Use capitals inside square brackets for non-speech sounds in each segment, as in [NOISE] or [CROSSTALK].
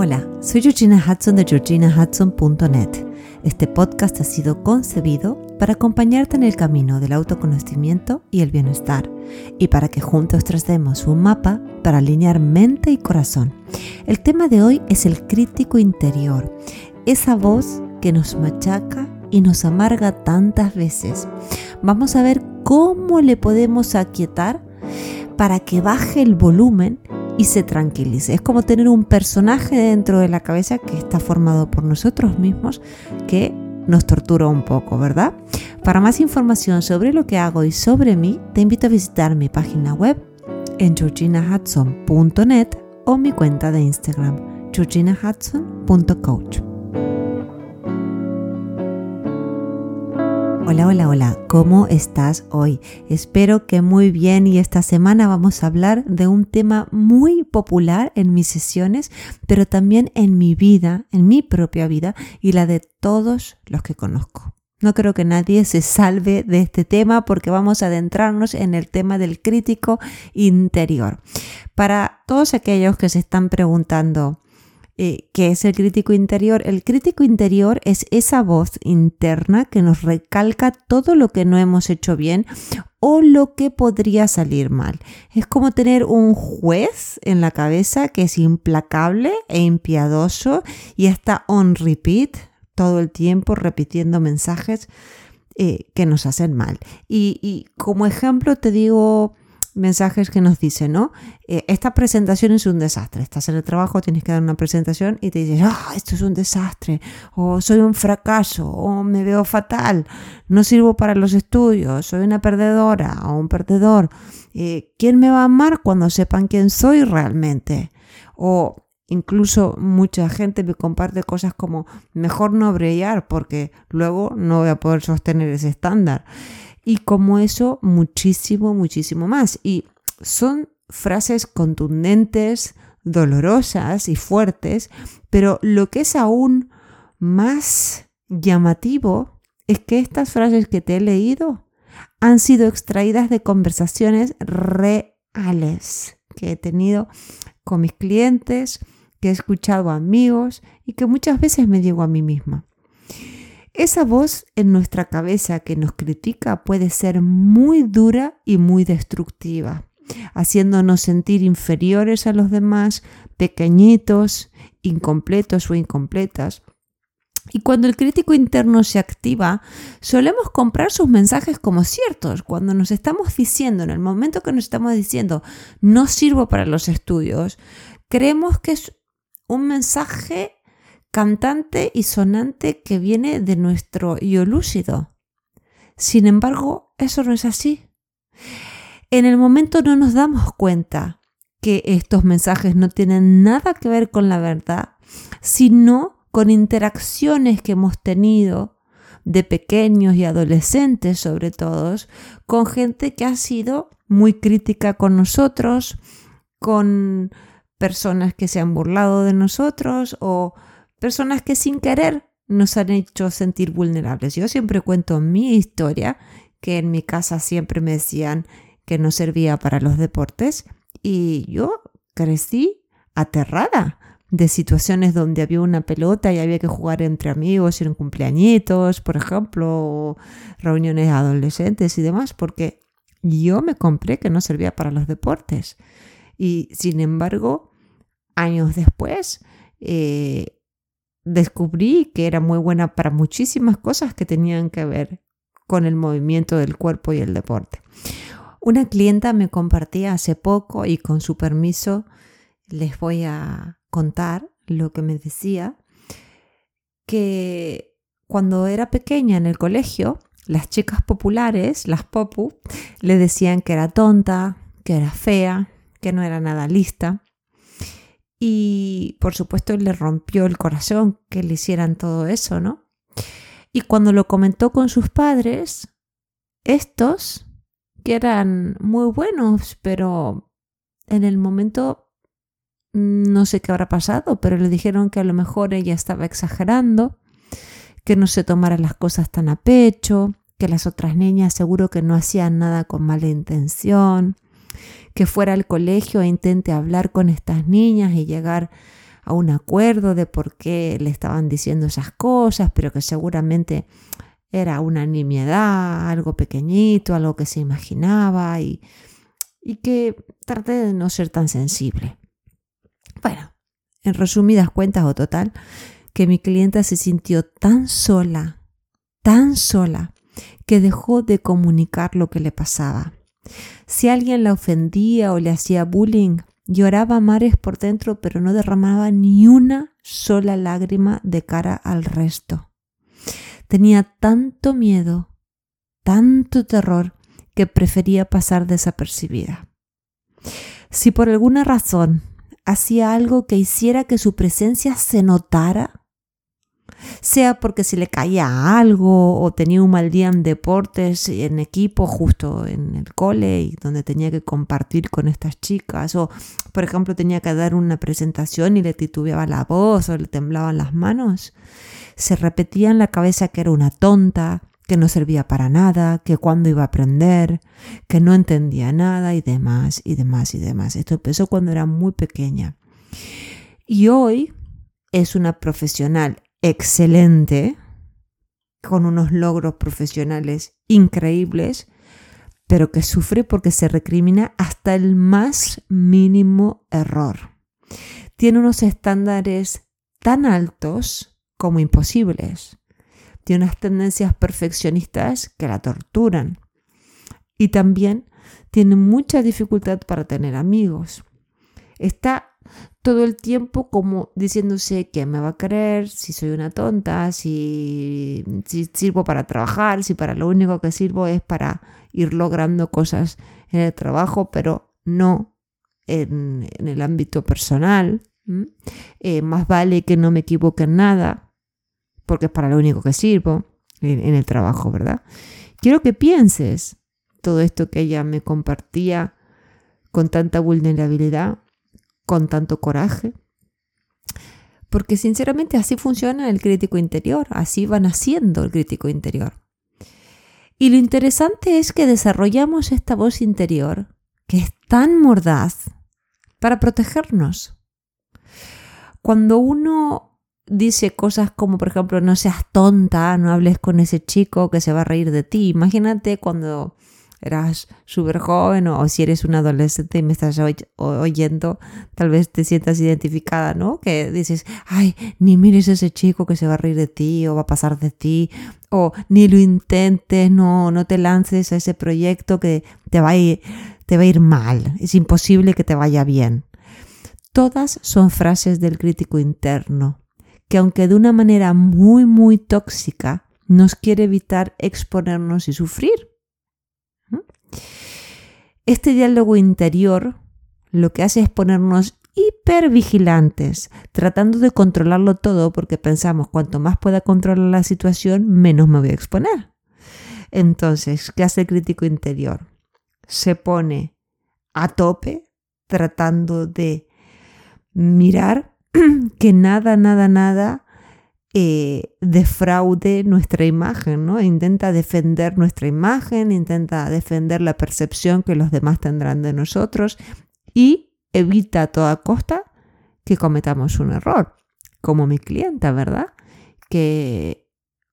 Hola, soy Georgina Hudson de georginahudson.net. Este podcast ha sido concebido para acompañarte en el camino del autoconocimiento y el bienestar y para que juntos tracemos un mapa para alinear mente y corazón. El tema de hoy es el crítico interior, esa voz que nos machaca y nos amarga tantas veces. Vamos a ver cómo le podemos aquietar para que baje el volumen y se tranquilice. Es como tener un personaje dentro de la cabeza que está formado por nosotros mismos que nos tortura un poco, ¿verdad? Para más información sobre lo que hago y sobre mí, te invito a visitar mi página web en georginahudson.net o mi cuenta de Instagram, georginahudson.coach. Hola, hola, hola, ¿cómo estás hoy? Espero que muy bien y esta semana vamos a hablar de un tema muy popular en mis sesiones, pero también en mi vida, en mi propia vida y la de todos los que conozco. No creo que nadie se salve de este tema porque vamos a adentrarnos en el tema del crítico interior. Para todos aquellos que se están preguntando, eh, ¿Qué es el crítico interior? El crítico interior es esa voz interna que nos recalca todo lo que no hemos hecho bien o lo que podría salir mal. Es como tener un juez en la cabeza que es implacable e impiadoso y está on repeat todo el tiempo repitiendo mensajes eh, que nos hacen mal. y como ejemplo te digo mensajes que nos dicen, ¿no? Eh, esta presentación es un desastre. Estás en el trabajo, tienes que dar una presentación y te dices, ah, esto es un desastre, o soy un fracaso, o me veo fatal, no sirvo para los estudios, soy una perdedora o un perdedor. Eh, ¿Quién me va a amar cuando sepan quién soy realmente? O Incluso mucha gente me comparte cosas como mejor no brillar porque luego no voy a poder sostener ese estándar y como eso muchísimo, muchísimo más. Y son frases contundentes, dolorosas y fuertes, pero lo que es aún más llamativo es que estas frases que te he leído han sido extraídas de conversaciones reales que he tenido con mis clientes, que he escuchado a amigos y que muchas veces me digo a mí misma. Esa voz en nuestra cabeza que nos critica puede ser muy dura y muy destructiva, haciéndonos sentir inferiores a los demás, pequeñitos, incompletos o incompletas. Y cuando el crítico interno se activa, solemos comprar sus mensajes como ciertos. Cuando nos estamos diciendo, en el momento que nos estamos diciendo, no sirvo para los estudios, creemos que es un mensaje cantante y sonante que viene de nuestro yo lúcido. Sin embargo, eso no es así. En el momento no nos damos cuenta que estos mensajes no tienen nada que ver con la verdad, sino con interacciones que hemos tenido de pequeños y adolescentes sobre todo, con gente que ha sido muy crítica con nosotros, con personas que se han burlado de nosotros o personas que sin querer nos han hecho sentir vulnerables. Yo siempre cuento mi historia, que en mi casa siempre me decían que no servía para los deportes y yo crecí aterrada de situaciones donde había una pelota y había que jugar entre amigos y en cumpleañitos, por ejemplo, o reuniones adolescentes y demás, porque yo me compré que no servía para los deportes. Y sin embargo, años después, eh, descubrí que era muy buena para muchísimas cosas que tenían que ver con el movimiento del cuerpo y el deporte. Una clienta me compartía hace poco y con su permiso les voy a contar lo que me decía, que cuando era pequeña en el colegio, las chicas populares, las popu, le decían que era tonta, que era fea, que no era nada lista. Y por supuesto le rompió el corazón que le hicieran todo eso, ¿no? Y cuando lo comentó con sus padres, estos, que eran muy buenos, pero en el momento no sé qué habrá pasado, pero le dijeron que a lo mejor ella estaba exagerando, que no se tomara las cosas tan a pecho, que las otras niñas seguro que no hacían nada con mala intención, que fuera al colegio e intente hablar con estas niñas y llegar a un acuerdo de por qué le estaban diciendo esas cosas, pero que seguramente era una nimiedad, algo pequeñito, algo que se imaginaba y, y que traté de no ser tan sensible. Bueno, en resumidas cuentas o total, que mi clienta se sintió tan sola, tan sola, que dejó de comunicar lo que le pasaba. Si alguien la ofendía o le hacía bullying, lloraba mares por dentro, pero no derramaba ni una sola lágrima de cara al resto. Tenía tanto miedo, tanto terror, que prefería pasar desapercibida. Si por alguna razón hacía algo que hiciera que su presencia se notara, sea porque se le caía algo o tenía un mal día en deportes, en equipo, justo en el cole, y donde tenía que compartir con estas chicas, o por ejemplo tenía que dar una presentación y le titubeaba la voz o le temblaban las manos, se repetía en la cabeza que era una tonta, que no servía para nada, que cuando iba a aprender, que no entendía nada y demás y demás y demás. Esto empezó cuando era muy pequeña. Y hoy es una profesional excelente, con unos logros profesionales increíbles, pero que sufre porque se recrimina hasta el más mínimo error. Tiene unos estándares tan altos como imposibles. Tiene unas tendencias perfeccionistas que la torturan. Y también tiene mucha dificultad para tener amigos. Está todo el tiempo como diciéndose que me va a creer, si soy una tonta, si, sirvo para trabajar, si para lo único que sirvo es para ir logrando cosas en el trabajo, pero no en, el ámbito personal. Eh, más vale que no me equivoque en nada, porque es para lo único que sirvo en el trabajo, ¿verdad? Quiero que pienses todo esto que ella me compartía con tanta vulnerabilidad con tanto coraje. Porque sinceramente así funciona el crítico interior, así van haciendo el crítico interior. Y lo interesante es que desarrollamos esta voz interior, que es tan mordaz, para protegernos. Cuando uno dice cosas como, por ejemplo, no seas tonta, no hables con ese chico que se va a reír de ti. Imagínate cuando eras súper joven o, si eres un adolescente y me estás oyendo, tal vez te sientas identificada, ¿no? Que dices, ay, ni mires a ese chico que se va a reír de ti o va a pasar de ti, o ni lo intentes, no, no te lances a ese proyecto que te va a ir, te va a ir mal, es imposible que te vaya bien. Todas son frases del crítico interno, que aunque de una manera muy, muy tóxica, nos quiere evitar exponernos y sufrir. Este diálogo interior lo que hace es ponernos hipervigilantes, tratando de controlarlo todo porque pensamos cuanto más pueda controlar la situación, menos me voy a exponer. Entonces, ¿qué hace el crítico interior? Se pone a tope tratando de mirar [CLEARS THROAT] que nada, nada, nada eh, defraude nuestra imagen, ¿no? Intenta defender nuestra imagen, intenta defender la percepción que los demás tendrán de nosotros y evita a toda costa que cometamos un error, como mi clienta, ¿verdad? Que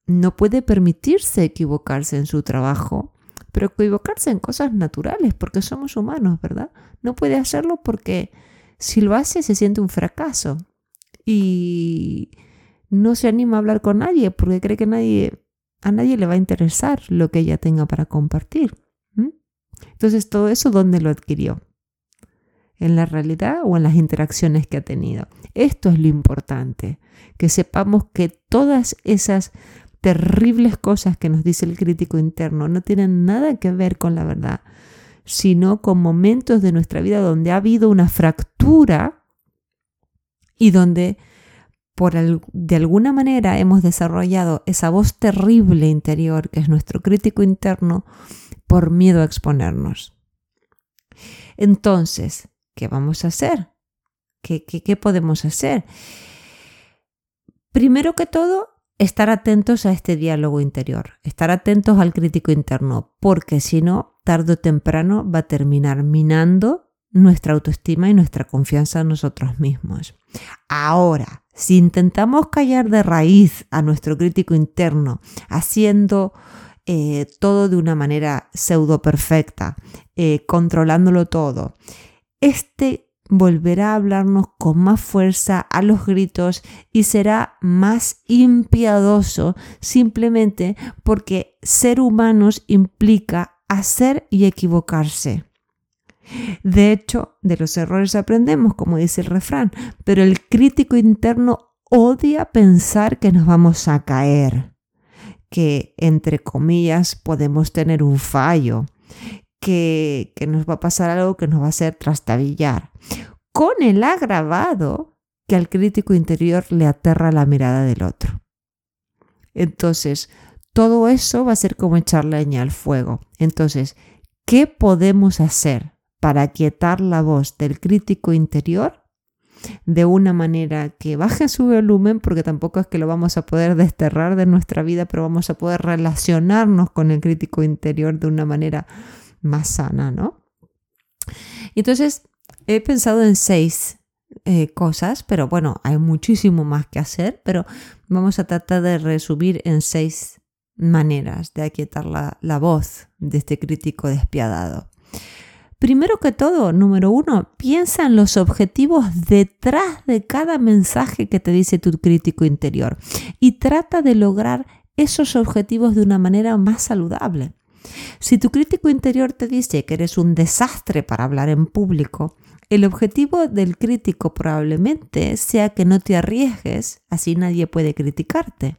no puede permitirse equivocarse en su trabajo, pero equivocarse en cosas naturales, porque somos humanos, ¿verdad? No puede hacerlo porque si lo hace se siente un fracaso. Y no se anima a hablar con nadie porque cree que nadie, a nadie le va a interesar lo que ella tenga para compartir. Entonces, todo eso, ¿dónde lo adquirió? ¿En la realidad o en las interacciones que ha tenido? Esto es lo importante, que sepamos que todas esas terribles cosas que nos dice el crítico interno no tienen nada que ver con la verdad, sino con momentos de nuestra vida donde ha habido una fractura y donde por de alguna manera hemos desarrollado esa voz terrible interior que es nuestro crítico interno por miedo a exponernos. Entonces, ¿qué vamos a hacer? ¿Qué, qué, qué podemos hacer? Primero que todo, estar atentos a este diálogo interior, estar atentos al crítico interno, porque si no, tarde o temprano va a terminar minando nuestra autoestima y nuestra confianza en nosotros mismos. Ahora, si intentamos callar de raíz a nuestro crítico interno, haciendo eh, todo de una manera pseudo perfecta, eh, controlándolo todo, este volverá a hablarnos con más fuerza a los gritos y será más impiadoso simplemente porque ser humanos implica hacer y equivocarse. De hecho, de los errores aprendemos, como dice el refrán, pero el crítico interno odia pensar que nos vamos a caer, que entre comillas podemos tener un fallo, que, nos va a pasar algo que nos va a hacer trastabillar, con el agravado que al crítico interior le aterra la mirada del otro. Entonces, todo eso va a ser como echar leña al fuego. Entonces, ¿qué podemos hacer para quietar la voz del crítico interior de una manera que baje su volumen, porque tampoco es que lo vamos a poder desterrar de nuestra vida, pero vamos a poder relacionarnos con el crítico interior de una manera más sana, ¿no? Entonces, he pensado en seis eh, cosas, pero bueno, hay muchísimo más que hacer, pero vamos a tratar de resumir en seis maneras de aquietar la, la voz de este crítico despiadado. Primero que todo, número uno, piensa en los objetivos detrás de cada mensaje que te dice tu crítico interior y trata de lograr esos objetivos de una manera más saludable. Si tu crítico interior te dice que eres un desastre para hablar en público, el objetivo del crítico probablemente sea que no te arriesgues, así nadie puede criticarte.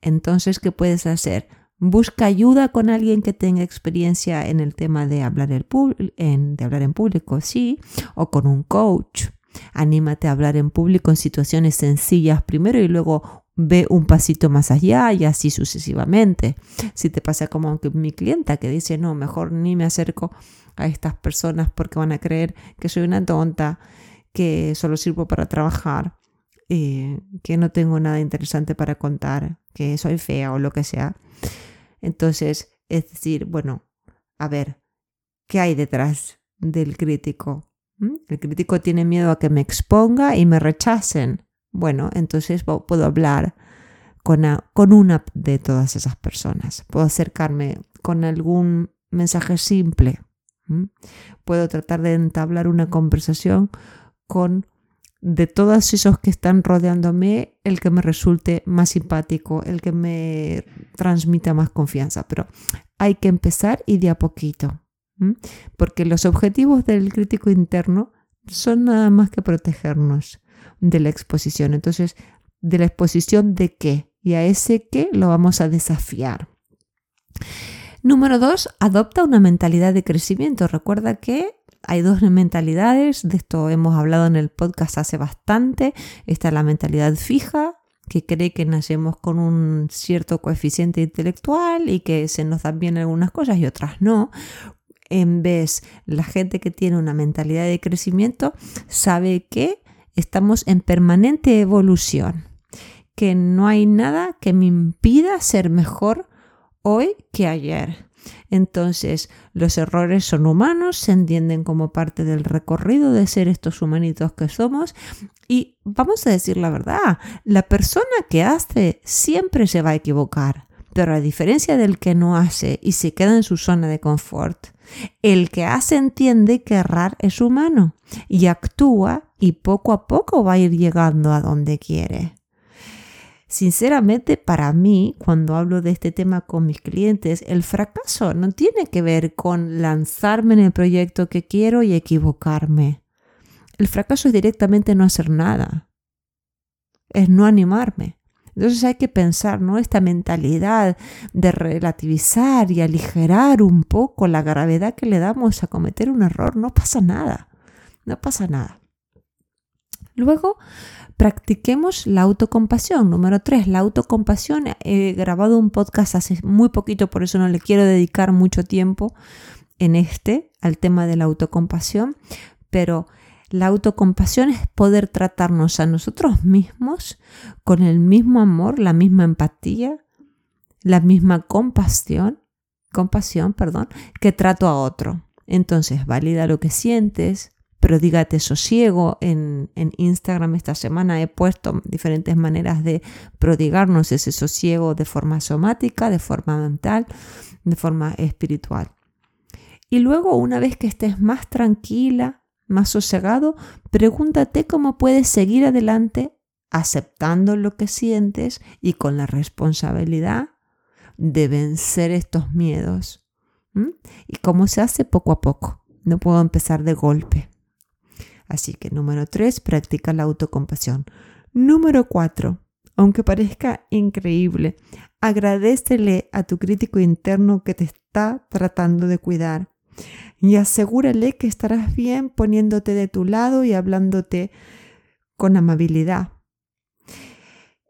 Entonces, ¿qué puedes hacer? Busca ayuda con alguien que tenga experiencia en el tema de hablar, en, público, sí, o con un coach. Anímate a hablar en público en situaciones sencillas primero y luego ve un pasito más allá y así sucesivamente. Si te pasa como mi clienta que dice, no, mejor ni me acerco a estas personas porque van a creer que soy una tonta, que solo sirvo para trabajar, eh, que no tengo nada interesante para contar, que soy fea o lo que sea. Entonces, es decir, bueno, a ver, ¿qué hay detrás del crítico? ¿Mm? El crítico tiene miedo a que me exponga y me rechacen. Bueno, entonces puedo hablar con, con una de todas esas personas. Puedo acercarme con algún mensaje simple. Puedo tratar de entablar una conversación con de todos esos que están rodeándome, el que me resulte más simpático, el que me transmita más confianza. Pero hay que empezar y de a poquito, porque los objetivos del crítico interno son nada más que protegernos de la exposición. Entonces, ¿de la exposición de qué? Y a ese qué lo vamos a desafiar. Número dos, adopta una mentalidad de crecimiento. Recuerda que hay dos mentalidades, de esto hemos hablado en el podcast hace bastante. Está la mentalidad fija, que cree que nacemos con un cierto coeficiente intelectual y que se nos dan bien algunas cosas y otras no. En vez, la gente que tiene una mentalidad de crecimiento sabe que estamos en permanente evolución, que no hay nada que me impida ser mejor hoy que ayer entonces, los errores son humanos, se entienden como parte del recorrido de ser estos humanitos que somos y vamos a decir la verdad, la persona que hace siempre se va a equivocar, pero a diferencia del que no hace y se queda en su zona de confort, el que hace entiende que errar es humano y actúa y poco a poco va a ir llegando a donde quiere. Sinceramente, para mí, cuando hablo de este tema con mis clientes, el fracaso no tiene que ver con lanzarme en el proyecto que quiero y equivocarme. El fracaso es directamente no hacer nada. Es no animarme. Entonces hay que pensar, ¿no? Esta mentalidad de relativizar y aligerar un poco la gravedad que le damos a cometer un error. No pasa nada. No pasa nada. Luego, practiquemos la autocompasión. Número tres, la autocompasión. He grabado un podcast hace muy poquito, por eso no le quiero dedicar mucho tiempo en este, al tema de la autocompasión, pero la autocompasión es poder tratarnos a nosotros mismos con el mismo amor, la misma empatía, la misma compasión, compasión, perdón, que trato a otro. Entonces, valida lo que sientes, Prodígate sosiego. En, Instagram esta semana he puesto diferentes maneras de prodigarnos ese sosiego de forma somática, de forma mental, de forma espiritual. Y luego, una vez que estés más tranquila, más sosegado, pregúntate cómo puedes seguir adelante aceptando lo que sientes y con la responsabilidad de vencer estos miedos. Y cómo se hace poco a poco. No puedo empezar de golpe. Así que número tres, practica la autocompasión. Número cuatro, aunque parezca increíble, agradecele a tu crítico interno que te está tratando de cuidar y asegúrale que estarás bien poniéndote de tu lado y hablándote con amabilidad.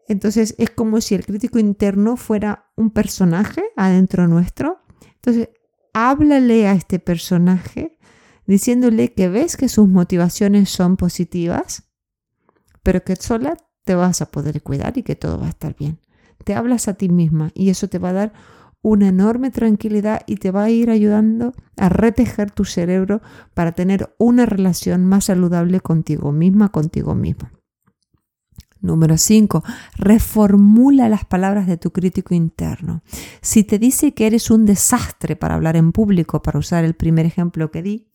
Entonces es como si el crítico interno fuera un personaje adentro nuestro. Entonces háblale a este personaje diciéndole que ves que sus motivaciones son positivas, pero que sola te vas a poder cuidar y que todo va a estar bien. Te hablas a ti misma y eso te va a dar una enorme tranquilidad y te va a ir ayudando a retejer tu cerebro para tener una relación más saludable contigo misma, contigo mismo. Número 5. Reformula las palabras de tu crítico interno. Si te dice que eres un desastre para hablar en público, para usar el primer ejemplo que di,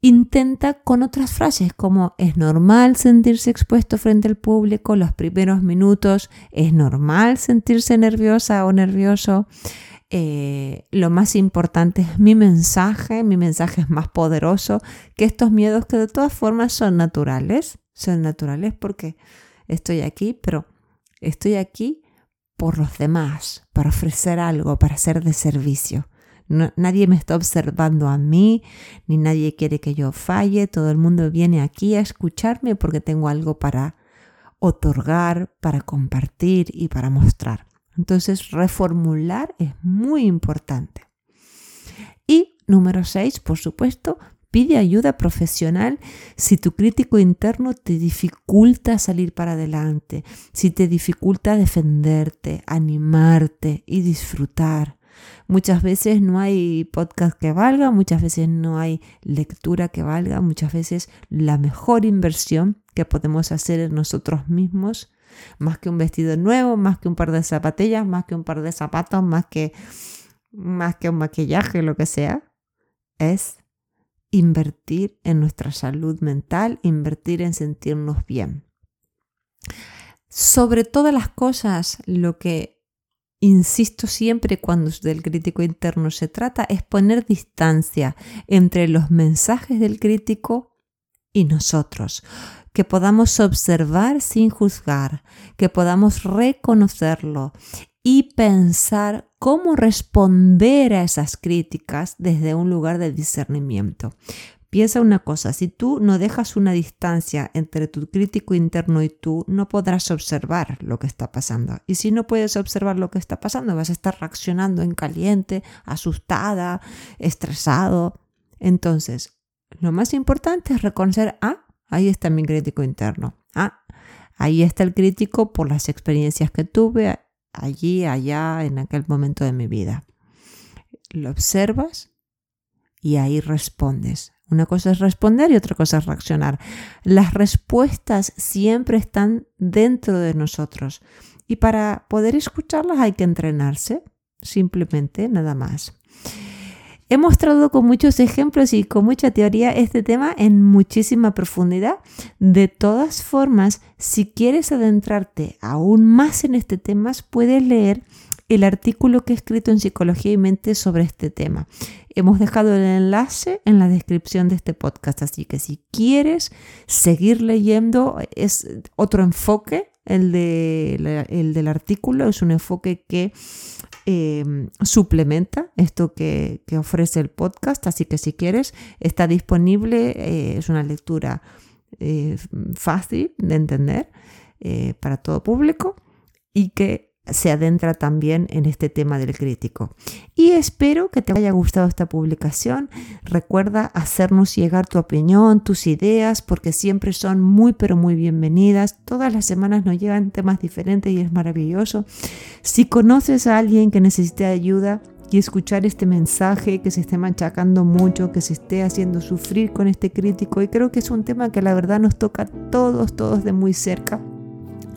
intenta con otras frases como es normal sentirse expuesto frente al público los primeros minutos, es normal sentirse nerviosa o nervioso. Eh, lo más importante es mi mensaje, mi mensaje es más poderoso que estos miedos que de todas formas son naturales, son naturales porque estoy aquí, pero estoy aquí por los demás, para ofrecer algo, para ser de servicio nadie me está observando a mí, ni nadie quiere que yo falle. Todo el mundo viene aquí a escucharme porque tengo algo para otorgar, para compartir y para mostrar. Entonces, reformular es muy importante. Y número seis, por supuesto, pide ayuda profesional si tu crítico interno te dificulta salir para adelante, si te dificulta defenderte, animarte y disfrutar. Muchas veces no hay podcast que valga, muchas veces no hay lectura que valga, muchas veces la mejor inversión que podemos hacer en nosotros mismos, más que un vestido nuevo, más que un par de zapatillas, más que un par de zapatos, más que, más que un maquillaje, lo que sea, es invertir en nuestra salud mental, invertir en sentirnos bien. Sobre todas las cosas, lo que insisto siempre cuando del crítico interno se trata, es poner distancia entre los mensajes del crítico y nosotros, que podamos observar sin juzgar, que podamos reconocerlo y pensar cómo responder a esas críticas desde un lugar de discernimiento. Piensa una cosa, si tú no dejas una distancia entre tu crítico interno y tú, no podrás observar lo que está pasando. Y si no puedes observar lo que está pasando, vas a estar reaccionando en caliente, asustada, estresado. Entonces, lo más importante es reconocer, ah, ahí está mi crítico interno. Ah, ahí está el crítico por las experiencias que tuve allí, allá, en aquel momento de mi vida. Lo observas y ahí respondes. Una cosa es responder y otra cosa es reaccionar. Las respuestas siempre están dentro de nosotros y para poder escucharlas hay que entrenarse, simplemente nada más. He mostrado con muchos ejemplos y con mucha teoría este tema en muchísima profundidad. De todas formas, si quieres adentrarte aún más en este tema, puedes leer el artículo que he escrito en Psicología y Mente sobre este tema. Hemos dejado el enlace en la descripción de este podcast, así que si quieres seguir leyendo, es otro enfoque, el, de, el del artículo, es un enfoque que eh, suplementa esto que, ofrece el podcast, así que si quieres, está disponible, eh, es una lectura eh, fácil de entender para todo público y que se adentra también en este tema del crítico. Y espero que te haya gustado esta publicación. Recuerda hacernos llegar tu opinión, tus ideas, porque siempre son muy pero muy bienvenidas. Todas las semanas nos llegan temas diferentes y es maravilloso. Si conoces a alguien que necesite ayuda, y escuchar este mensaje, que se esté machacando mucho, que se esté haciendo sufrir con este crítico. Y creo que es un tema que la verdad nos toca a todos, todos de muy cerca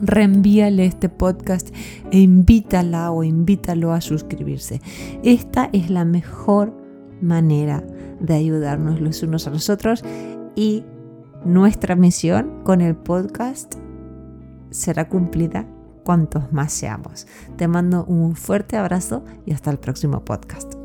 reenvíale este podcast e invítala o invítalo a suscribirse. Esta es la mejor manera de ayudarnos los unos a los otros y nuestra misión con el podcast será cumplida cuantos más seamos. Te mando un fuerte abrazo y hasta el próximo podcast.